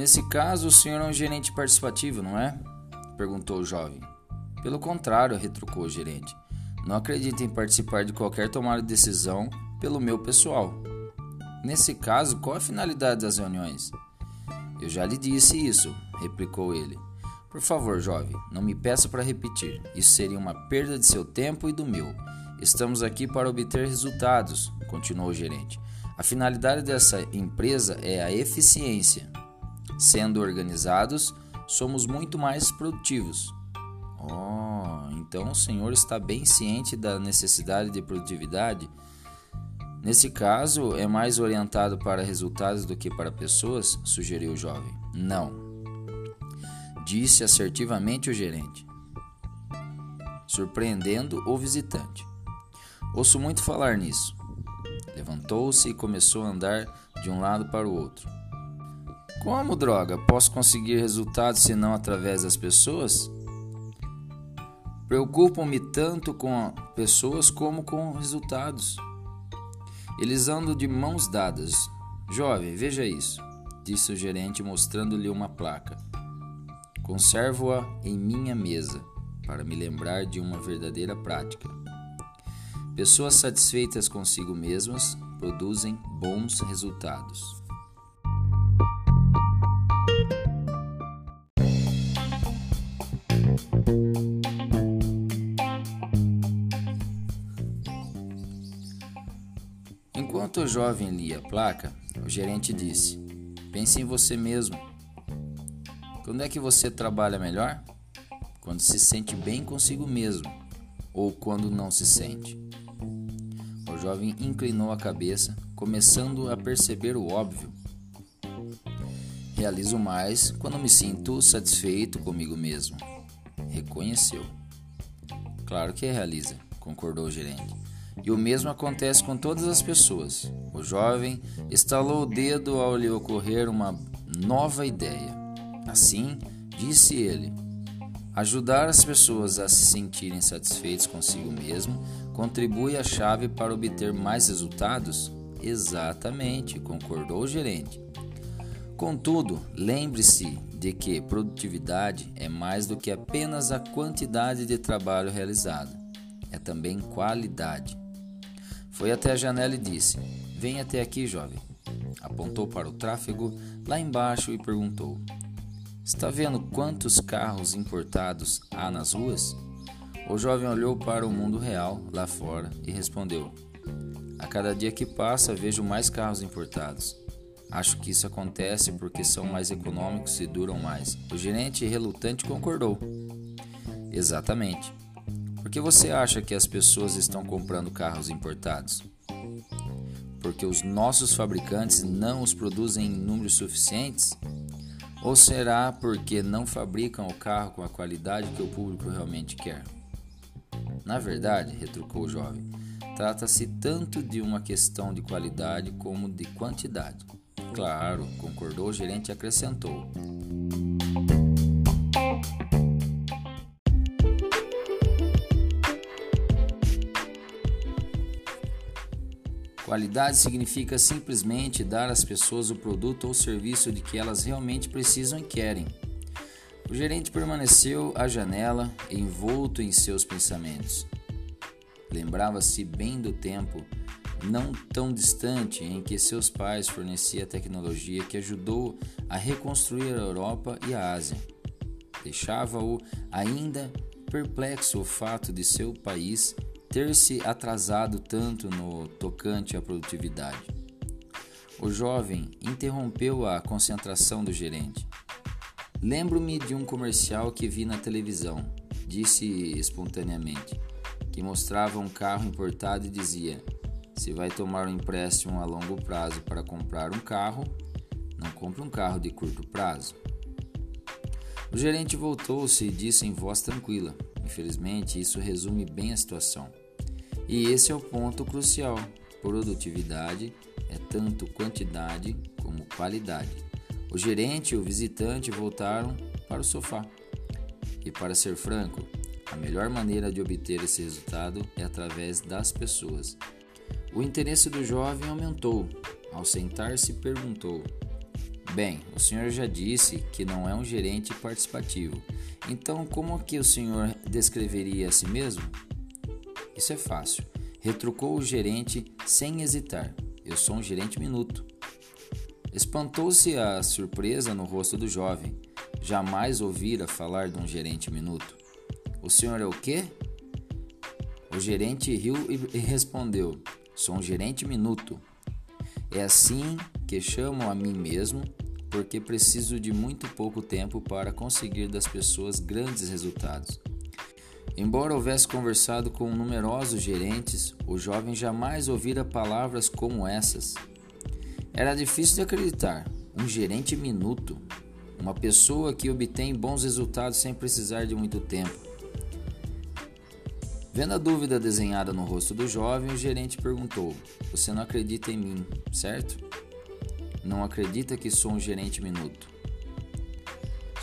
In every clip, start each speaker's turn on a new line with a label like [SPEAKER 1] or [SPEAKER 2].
[SPEAKER 1] Nesse caso, o senhor é um gerente participativo, não é? perguntou o jovem. Pelo contrário, retrucou o gerente. Não acredito em participar de qualquer tomada de decisão pelo meu pessoal. Nesse caso, qual a finalidade das reuniões? Eu já lhe disse isso, replicou ele. Por favor, jovem, não me peça para repetir. Isso seria uma perda de seu tempo e do meu. Estamos aqui para obter resultados, continuou o gerente. A finalidade dessa empresa é a eficiência. Sendo organizados, somos muito mais produtivos. Oh, então o senhor está bem ciente da necessidade de produtividade? Nesse caso, é mais orientado para resultados do que para pessoas? sugeriu o jovem. Não, disse assertivamente o gerente, surpreendendo o visitante. Ouço muito falar nisso. Levantou-se e começou a andar de um lado para o outro. Como droga? Posso conseguir resultados se não através das pessoas? Preocupam-me tanto com pessoas como com resultados. Eles andam de mãos dadas. Jovem, veja isso, disse o gerente mostrando-lhe uma placa. Conservo-a em minha mesa para me lembrar de uma verdadeira prática. Pessoas satisfeitas consigo mesmas produzem bons resultados. Jovem lia a placa, o gerente disse: Pense em você mesmo. Quando é que você trabalha melhor? Quando se sente bem consigo mesmo ou quando não se sente. O jovem inclinou a cabeça, começando a perceber o óbvio. Realizo mais quando me sinto satisfeito comigo mesmo. Reconheceu. Claro que realiza, concordou o gerente. E o mesmo acontece com todas as pessoas. O jovem estalou o dedo ao lhe ocorrer uma nova ideia. Assim, disse ele: Ajudar as pessoas a se sentirem satisfeitos consigo mesmo contribui a chave para obter mais resultados? Exatamente, concordou o gerente. Contudo, lembre-se de que produtividade é mais do que apenas a quantidade de trabalho realizado, é também qualidade. Foi até a janela e disse: Vem até aqui, jovem. Apontou para o tráfego lá embaixo e perguntou: Está vendo quantos carros importados há nas ruas? O jovem olhou para o mundo real lá fora e respondeu: A cada dia que passa vejo mais carros importados. Acho que isso acontece porque são mais econômicos e duram mais. O gerente relutante concordou. Exatamente. Por que você acha que as pessoas estão comprando carros importados? Porque os nossos fabricantes não os produzem em números suficientes? Ou será porque não fabricam o carro com a qualidade que o público realmente quer? Na verdade, retrucou o jovem, trata-se tanto de uma questão de qualidade como de quantidade. Claro, concordou o gerente e acrescentou. Qualidade significa simplesmente dar às pessoas o produto ou serviço de que elas realmente precisam e querem. O gerente permaneceu à janela, envolto em seus pensamentos. Lembrava-se bem do tempo, não tão distante, em que seus pais forneciam a tecnologia que ajudou a reconstruir a Europa e a Ásia. Deixava-o ainda perplexo o fato de seu país ter se atrasado tanto no tocante à produtividade. O jovem interrompeu a concentração do gerente. Lembro-me de um comercial que vi na televisão, disse espontaneamente, que mostrava um carro importado e dizia: Se vai tomar um empréstimo a longo prazo para comprar um carro, não compre um carro de curto prazo. O gerente voltou-se e disse em voz tranquila: Infelizmente, isso resume bem a situação. E esse é o ponto crucial. Produtividade é tanto quantidade como qualidade. O gerente e o visitante voltaram para o sofá. E para ser franco, a melhor maneira de obter esse resultado é através das pessoas. O interesse do jovem aumentou. Ao sentar-se, perguntou: Bem, o senhor já disse que não é um gerente participativo. Então, como que o senhor descreveria a si mesmo? Isso é fácil. Retrucou o gerente sem hesitar. Eu sou um gerente minuto. Espantou-se a surpresa no rosto do jovem. Jamais ouvira falar de um gerente minuto. O senhor é o quê? O gerente riu e respondeu: Sou um gerente minuto. É assim que chamo a mim mesmo, porque preciso de muito pouco tempo para conseguir das pessoas grandes resultados. Embora houvesse conversado com numerosos gerentes, o jovem jamais ouvira palavras como essas. Era difícil de acreditar. Um gerente minuto, uma pessoa que obtém bons resultados sem precisar de muito tempo. Vendo a dúvida desenhada no rosto do jovem, o gerente perguntou: Você não acredita em mim, certo? Não acredita que sou um gerente minuto.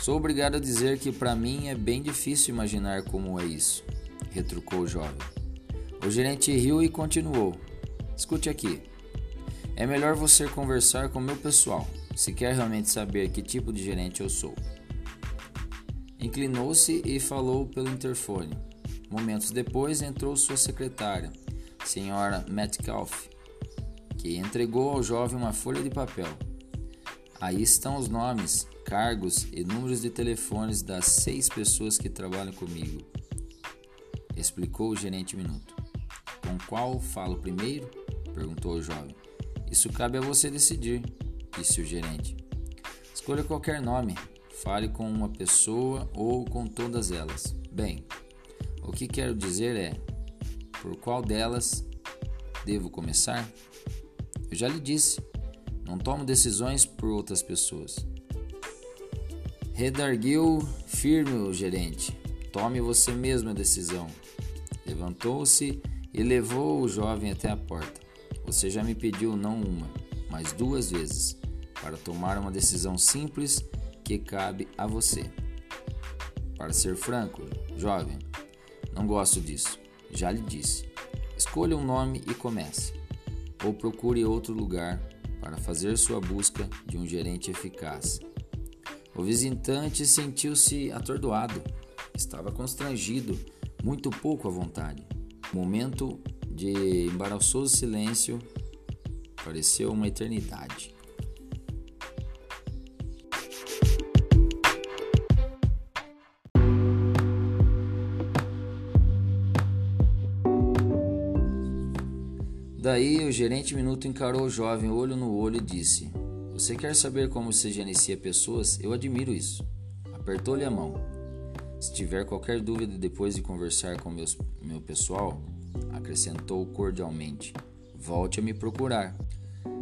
[SPEAKER 1] Sou obrigado a dizer que para mim é bem difícil imaginar como é isso, retrucou o jovem. O gerente riu e continuou: Escute aqui. É melhor você conversar com meu pessoal, se quer realmente saber que tipo de gerente eu sou. Inclinou-se e falou pelo interfone. Momentos depois entrou sua secretária, senhora Metcalf, que entregou ao jovem uma folha de papel. Aí estão os nomes, cargos e números de telefones das seis pessoas que trabalham comigo, explicou o gerente Minuto. Com qual falo primeiro? perguntou o jovem. Isso cabe a você decidir, disse o gerente. Escolha qualquer nome, fale com uma pessoa ou com todas elas. Bem, o que quero dizer é: por qual delas devo começar? Eu já lhe disse, não tomo decisões por outras pessoas. Redarguiu firme o gerente. Tome você mesmo a decisão. Levantou-se e levou o jovem até a porta. Você já me pediu não uma, mas duas vezes, para tomar uma decisão simples que cabe a você. Para ser franco, jovem, não gosto disso. Já lhe disse. Escolha um nome e comece. Ou procure outro lugar para fazer sua busca de um gerente eficaz. O visitante sentiu-se atordoado, estava constrangido, muito pouco à vontade. Momento de embaraçoso silêncio pareceu uma eternidade. Daí o gerente minuto encarou o jovem olho no olho e disse: Você quer saber como se gerencia pessoas? Eu admiro isso. Apertou-lhe a mão. Se tiver qualquer dúvida depois de conversar com meus, meu pessoal, acrescentou cordialmente. Volte a me procurar.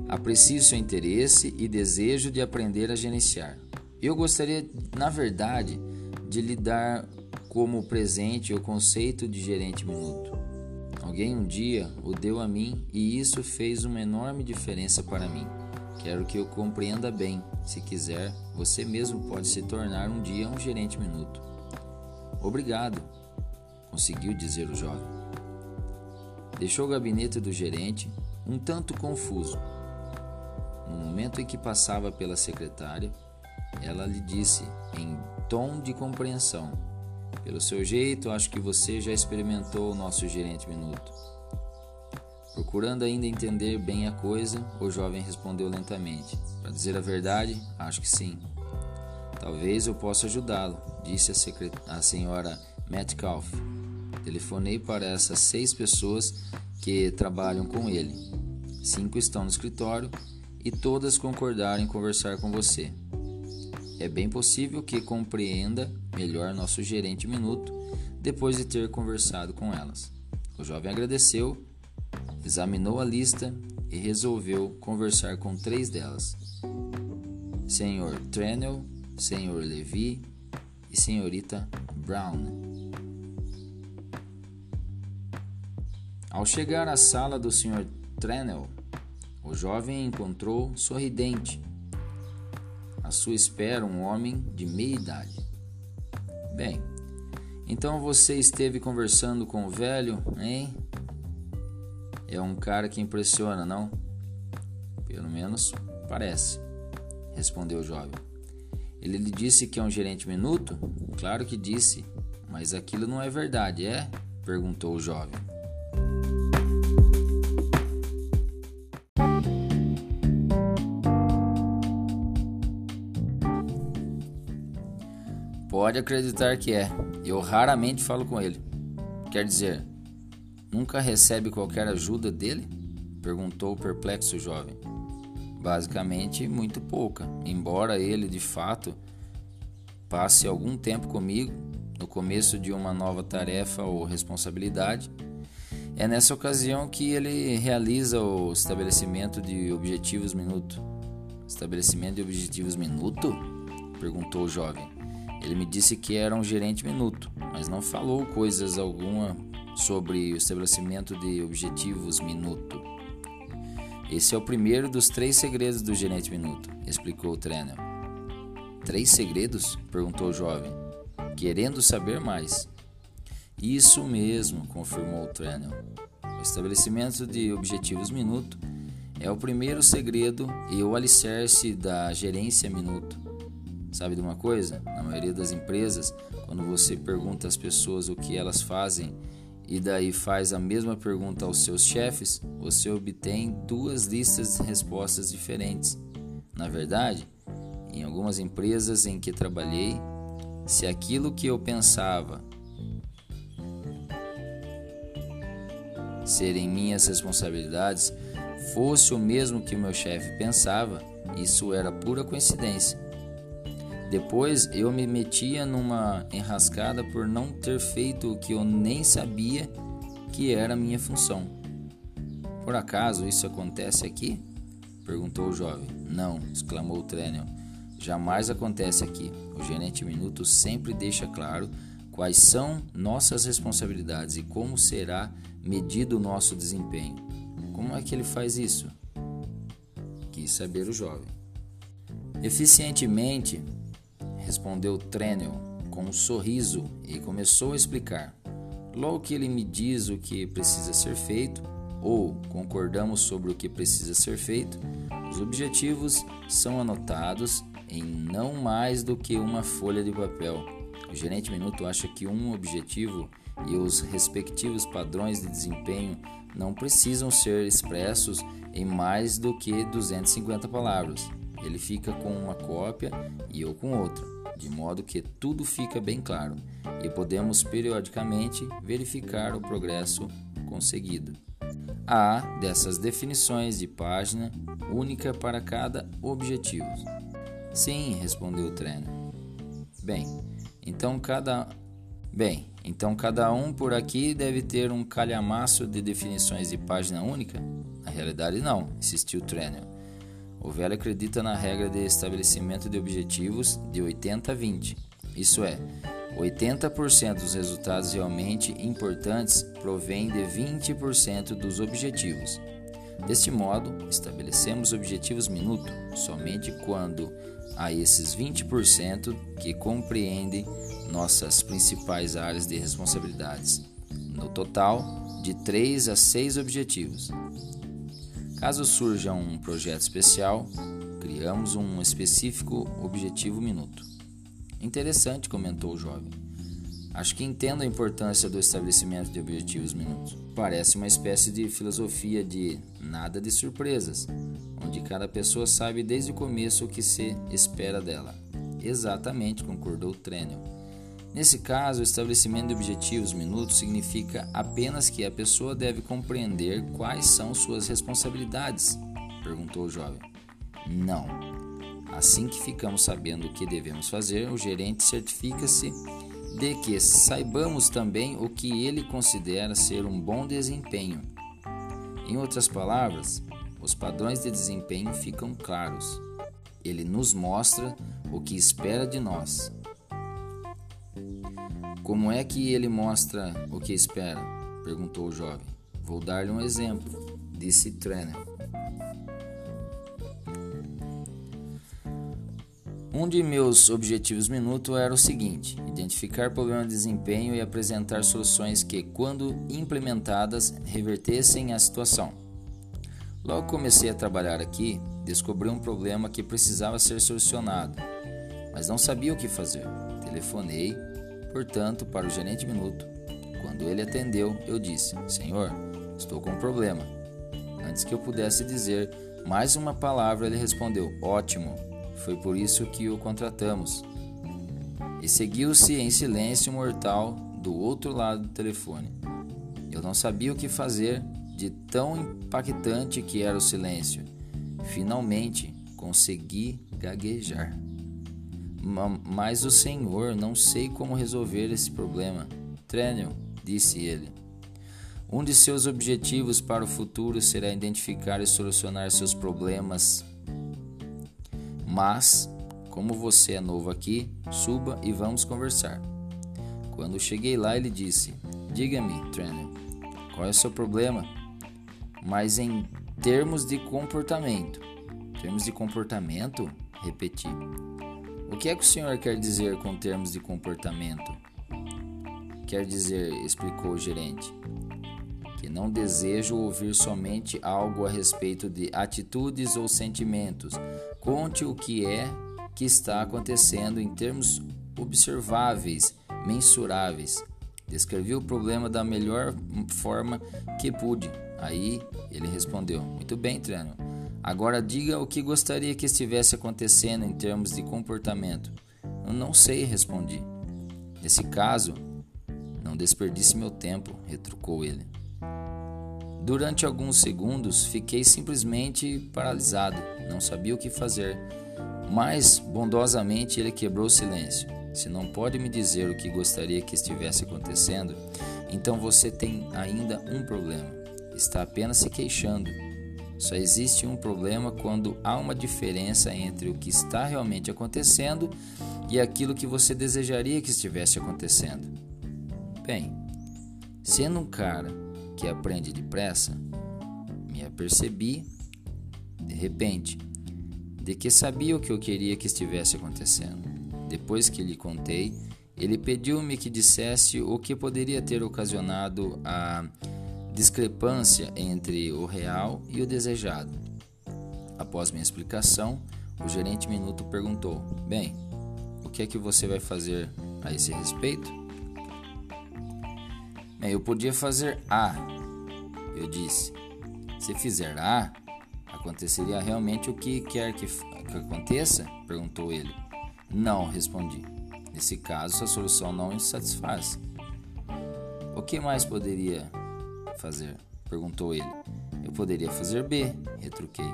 [SPEAKER 1] Aprecio seu interesse e desejo de aprender a gerenciar. Eu gostaria, na verdade, de lhe dar como presente o conceito de gerente minuto. Alguém um dia o deu a mim e isso fez uma enorme diferença para mim. Quero que eu compreenda bem. Se quiser, você mesmo pode se tornar um dia um gerente minuto. Obrigado, conseguiu dizer o jovem. Deixou o gabinete do gerente um tanto confuso. No momento em que passava pela secretária, ela lhe disse em tom de compreensão: Pelo seu jeito, acho que você já experimentou o nosso gerente minuto. Procurando ainda entender bem a coisa, o jovem respondeu lentamente: Para dizer a verdade, acho que sim. Talvez eu possa ajudá-lo, disse a, secret... a senhora Metcalf. Telefonei para essas seis pessoas que trabalham com ele. Cinco estão no escritório e todas concordaram em conversar com você. É bem possível que compreenda melhor nosso gerente minuto depois de ter conversado com elas. O jovem agradeceu, examinou a lista e resolveu conversar com três delas: Senhor Trenel, Senhor Levi e Senhorita Brown. Ao chegar à sala do Sr. Trenel, o jovem encontrou sorridente. À sua espera, um homem de meia idade. Bem, então você esteve conversando com o velho, hein? É um cara que impressiona, não? Pelo menos parece, respondeu o jovem. Ele lhe disse que é um gerente minuto? Claro que disse, mas aquilo não é verdade, é? perguntou o jovem. Pode acreditar que é. Eu raramente falo com ele. Quer dizer, nunca recebe qualquer ajuda dele? perguntou o perplexo jovem. Basicamente, muito pouca, embora ele de fato passe algum tempo comigo no começo de uma nova tarefa ou responsabilidade. É nessa ocasião que ele realiza o estabelecimento de objetivos minuto. Estabelecimento de objetivos minuto? perguntou o jovem. Ele me disse que era um gerente minuto, mas não falou coisas alguma sobre o estabelecimento de objetivos minuto. Esse é o primeiro dos três segredos do gerente minuto, explicou o trainer. Três segredos? perguntou o jovem, querendo saber mais. Isso mesmo, confirmou o trainer. O estabelecimento de objetivos minuto é o primeiro segredo e o alicerce da gerência minuto. Sabe de uma coisa? Na maioria das empresas, quando você pergunta às pessoas o que elas fazem e daí faz a mesma pergunta aos seus chefes, você obtém duas listas de respostas diferentes. Na verdade, em algumas empresas em que trabalhei, se aquilo que eu pensava serem minhas responsabilidades fosse o mesmo que o meu chefe pensava, isso era pura coincidência. Depois eu me metia numa enrascada por não ter feito o que eu nem sabia que era minha função. Por acaso isso acontece aqui? perguntou o jovem. Não, exclamou o Trenion. Jamais acontece aqui. O gerente minuto sempre deixa claro quais são nossas responsabilidades e como será medido o nosso desempenho. Como é que ele faz isso? Quis saber o jovem. Eficientemente, respondeu Trenel com um sorriso e começou a explicar. Logo que ele me diz o que precisa ser feito, ou concordamos sobre o que precisa ser feito, os objetivos são anotados em não mais do que uma folha de papel. O gerente minuto acha que um objetivo e os respectivos padrões de desempenho não precisam ser expressos em mais do que 250 palavras. Ele fica com uma cópia e eu com outra de modo que tudo fica bem claro e podemos periodicamente verificar o progresso conseguido. Há dessas definições de página única para cada objetivo. Sim, respondeu o treino. Bem, então cada Bem, então cada um por aqui deve ter um calhamaço de definições de página única? Na realidade não, insistiu o trainer. O velho acredita na regra de estabelecimento de objetivos de 80 a 20. Isso é, 80% dos resultados realmente importantes provém de 20% dos objetivos. Deste modo, estabelecemos objetivos minuto somente quando há esses 20% que compreendem nossas principais áreas de responsabilidades. No total, de 3 a 6 objetivos. Caso surja um projeto especial, criamos um específico objetivo minuto. Interessante, comentou o jovem. Acho que entendo a importância do estabelecimento de objetivos minutos. Parece uma espécie de filosofia de nada de surpresas, onde cada pessoa sabe desde o começo o que se espera dela. Exatamente, concordou o Trenel. Nesse caso, o estabelecimento de objetivos minutos significa apenas que a pessoa deve compreender quais são suas responsabilidades? perguntou o jovem. Não. Assim que ficamos sabendo o que devemos fazer, o gerente certifica-se de que saibamos também o que ele considera ser um bom desempenho. Em outras palavras, os padrões de desempenho ficam claros. Ele nos mostra o que espera de nós como é que ele mostra o que espera? perguntou o jovem. Vou dar-lhe um exemplo, disse Trenner. Um de meus objetivos minuto era o seguinte: identificar problemas de desempenho e apresentar soluções que, quando implementadas, revertessem a situação. Logo comecei a trabalhar aqui, descobri um problema que precisava ser solucionado, mas não sabia o que fazer. Telefonei, portanto, para o gerente minuto. Quando ele atendeu, eu disse: Senhor, estou com um problema. Antes que eu pudesse dizer mais uma palavra, ele respondeu: Ótimo, foi por isso que o contratamos. E seguiu-se em silêncio mortal do outro lado do telefone. Eu não sabia o que fazer de tão impactante que era o silêncio. Finalmente consegui gaguejar. Mas o Senhor não sei como resolver esse problema. Trênio, disse ele. Um de seus objetivos para o futuro será identificar e solucionar seus problemas. Mas, como você é novo aqui, suba e vamos conversar. Quando cheguei lá, ele disse: Diga-me, Trênio, qual é o seu problema? Mas em termos de comportamento. Termos de comportamento? Repeti. O que é que o senhor quer dizer com termos de comportamento? Quer dizer, explicou o gerente, que não desejo ouvir somente algo a respeito de atitudes ou sentimentos. Conte o que é que está acontecendo em termos observáveis, mensuráveis. Descrevi o problema da melhor forma que pude. Aí ele respondeu: Muito bem, treino. Agora diga o que gostaria que estivesse acontecendo em termos de comportamento. Eu não sei, respondi. Nesse caso, não desperdice meu tempo, retrucou ele. Durante alguns segundos fiquei simplesmente paralisado, não sabia o que fazer. Mas, bondosamente, ele quebrou o silêncio. Se não pode me dizer o que gostaria que estivesse acontecendo, então você tem ainda um problema. Está apenas se queixando. Só existe um problema quando há uma diferença entre o que está realmente acontecendo e aquilo que você desejaria que estivesse acontecendo. Bem, sendo um cara que aprende depressa, me apercebi, de repente, de que sabia o que eu queria que estivesse acontecendo. Depois que lhe contei, ele pediu-me que dissesse o que poderia ter ocasionado a discrepância entre o real e o desejado. Após minha explicação, o gerente minuto perguntou: Bem, o que é que você vai fazer a esse respeito? Bem, eu podia fazer A, eu disse. Se fizer A, aconteceria realmente o que quer que, que aconteça? perguntou ele. Não, respondi. Nesse caso, a solução não me satisfaz. O que mais poderia fazer? perguntou ele. Eu poderia fazer B, retruquei.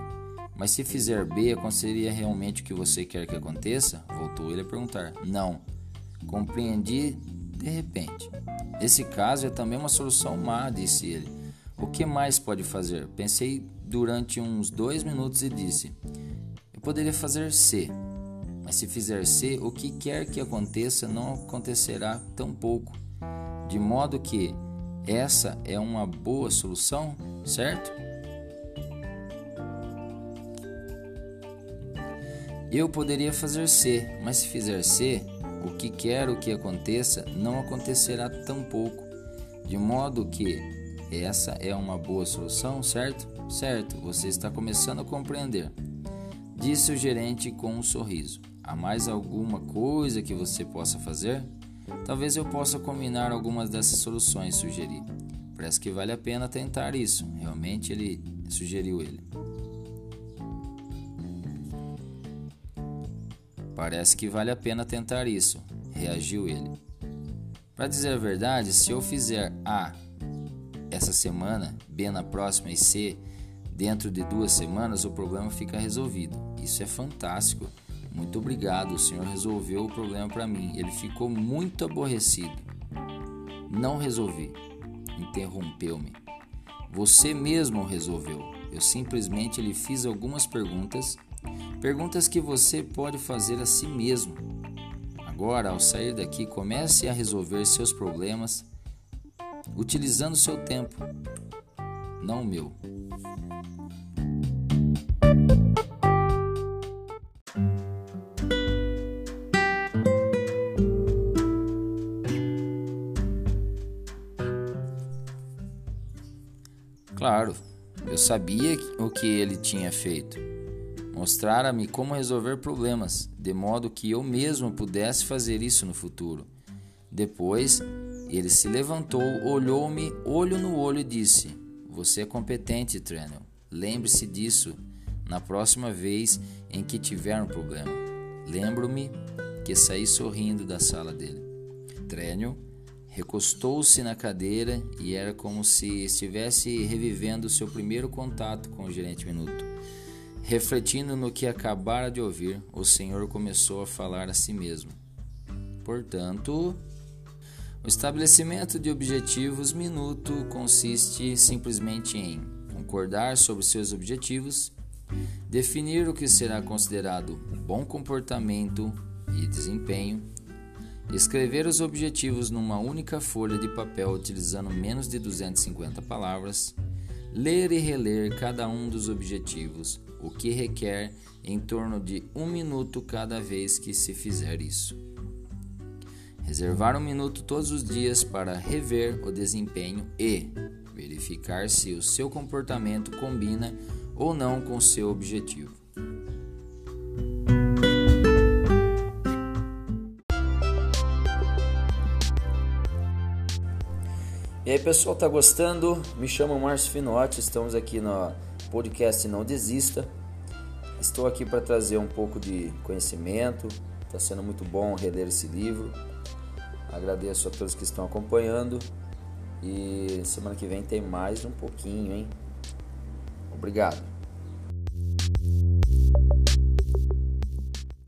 [SPEAKER 1] Mas se fizer B, aconteceria realmente o que você quer que aconteça? Voltou ele a perguntar. Não. Compreendi de repente. Nesse caso é também uma solução má, disse ele. O que mais pode fazer? Pensei durante uns dois minutos e disse: Eu poderia fazer C. Mas se fizer C, o que quer que aconteça não acontecerá tão pouco. De modo que essa é uma boa solução, certo? Eu poderia fazer C, mas se fizer C, o que quero que aconteça não acontecerá tão pouco. De modo que essa é uma boa solução, certo? Certo, você está começando a compreender. Disse o gerente com um sorriso. Há mais alguma coisa que você possa fazer? Talvez eu possa combinar algumas dessas soluções, sugeri. Parece que vale a pena tentar isso. Realmente ele sugeriu ele. Parece que vale a pena tentar isso, reagiu ele. Para dizer a verdade, se eu fizer A essa semana, B na próxima e C dentro de duas semanas, o problema fica resolvido. Isso é fantástico. Muito obrigado, o senhor resolveu o problema para mim. Ele ficou muito aborrecido. Não resolvi. Interrompeu-me. Você mesmo resolveu. Eu simplesmente lhe fiz algumas perguntas, perguntas que você pode fazer a si mesmo. Agora, ao sair daqui, comece a resolver seus problemas utilizando seu tempo, não o meu. Claro, eu sabia o que ele tinha feito. Mostrara-me como resolver problemas, de modo que eu mesmo pudesse fazer isso no futuro. Depois, ele se levantou, olhou-me olho no olho e disse: Você é competente, Trenel. Lembre-se disso na próxima vez em que tiver um problema. Lembro-me que saí sorrindo da sala dele. Trenel recostou-se na cadeira e era como se estivesse revivendo seu primeiro contato com o gerente Minuto. Refletindo no que acabara de ouvir, o Senhor começou a falar a si mesmo. Portanto, o estabelecimento de objetivos minuto consiste simplesmente em concordar sobre seus objetivos, definir o que será considerado bom comportamento e desempenho, escrever os objetivos numa única folha de papel utilizando menos de 250 palavras, ler e reler cada um dos objetivos, o que requer em torno de um minuto cada vez que se fizer isso. Reservar um minuto todos os dias para rever o desempenho e verificar se o seu comportamento combina ou não com seu objetivo. E aí pessoal, tá gostando? Me chamo Márcio Finotti, estamos aqui no podcast Não Desista. Estou aqui para trazer um pouco de conhecimento, está sendo muito bom reler esse livro. Agradeço a todos que estão acompanhando e semana que vem tem mais um pouquinho, hein? Obrigado.